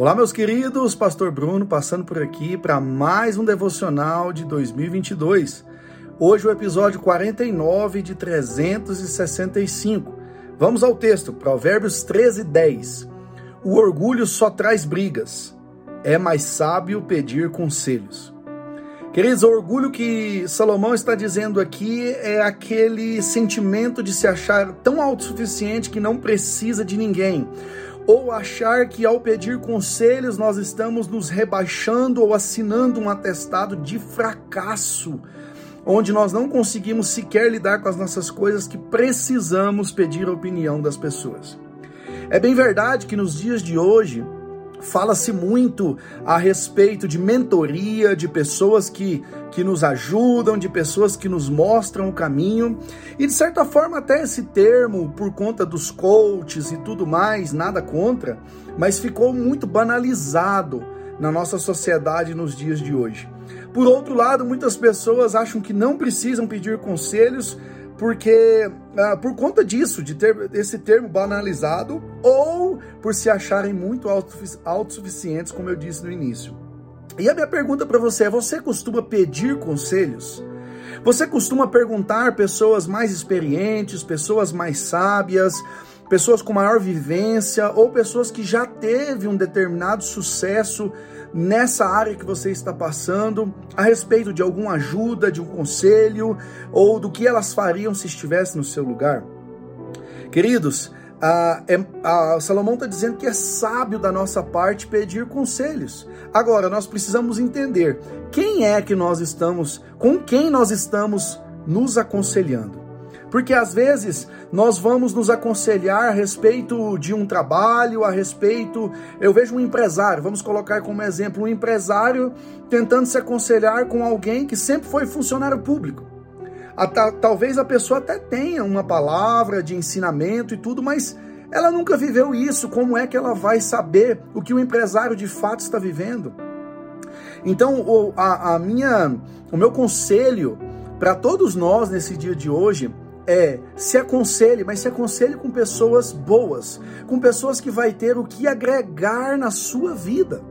Olá, meus queridos, Pastor Bruno passando por aqui para mais um devocional de 2022. Hoje o episódio 49 de 365. Vamos ao texto, Provérbios 13, 10. O orgulho só traz brigas, é mais sábio pedir conselhos. Queridos, o orgulho que Salomão está dizendo aqui é aquele sentimento de se achar tão autossuficiente que não precisa de ninguém ou achar que ao pedir conselhos nós estamos nos rebaixando ou assinando um atestado de fracasso, onde nós não conseguimos sequer lidar com as nossas coisas que precisamos pedir a opinião das pessoas. É bem verdade que nos dias de hoje Fala-se muito a respeito de mentoria, de pessoas que, que nos ajudam, de pessoas que nos mostram o caminho. E de certa forma, até esse termo, por conta dos coaches e tudo mais, nada contra, mas ficou muito banalizado na nossa sociedade nos dias de hoje. Por outro lado, muitas pessoas acham que não precisam pedir conselhos porque ah, por conta disso, de ter esse termo banalizado, ou por se acharem muito autossuficientes, como eu disse no início. E a minha pergunta para você é: você costuma pedir conselhos? Você costuma perguntar pessoas mais experientes, pessoas mais sábias, pessoas com maior vivência ou pessoas que já teve um determinado sucesso nessa área que você está passando, a respeito de alguma ajuda, de um conselho ou do que elas fariam se estivesse no seu lugar? Queridos, a, é, a Salomão está dizendo que é sábio da nossa parte pedir conselhos. Agora, nós precisamos entender quem é que nós estamos, com quem nós estamos nos aconselhando. Porque às vezes nós vamos nos aconselhar a respeito de um trabalho, a respeito. Eu vejo um empresário, vamos colocar como exemplo, um empresário tentando se aconselhar com alguém que sempre foi funcionário público. A, talvez a pessoa até tenha uma palavra de ensinamento e tudo, mas ela nunca viveu isso. Como é que ela vai saber o que o empresário de fato está vivendo? Então, o, a, a minha, o meu conselho para todos nós nesse dia de hoje é se aconselhe, mas se aconselhe com pessoas boas, com pessoas que vai ter o que agregar na sua vida.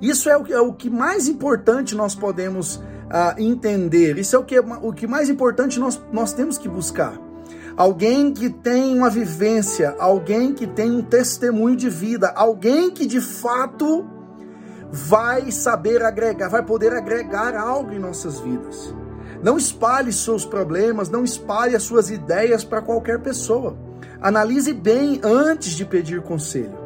Isso é o, é o que mais importante nós podemos uh, entender. Isso é o que, o que mais importante nós, nós temos que buscar. Alguém que tem uma vivência, alguém que tem um testemunho de vida, alguém que de fato vai saber agregar, vai poder agregar algo em nossas vidas. Não espalhe seus problemas, não espalhe as suas ideias para qualquer pessoa. Analise bem antes de pedir conselho.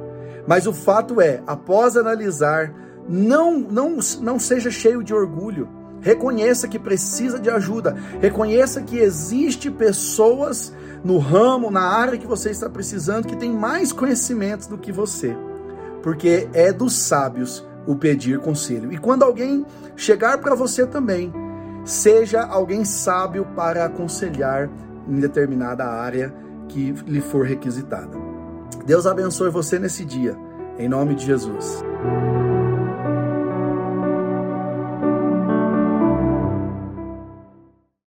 Mas o fato é, após analisar, não, não, não seja cheio de orgulho. Reconheça que precisa de ajuda. Reconheça que existe pessoas no ramo, na área que você está precisando, que tem mais conhecimentos do que você. Porque é dos sábios o pedir conselho. E quando alguém chegar para você também, Seja alguém sábio para aconselhar em determinada área que lhe for requisitada. Deus abençoe você nesse dia, em nome de Jesus.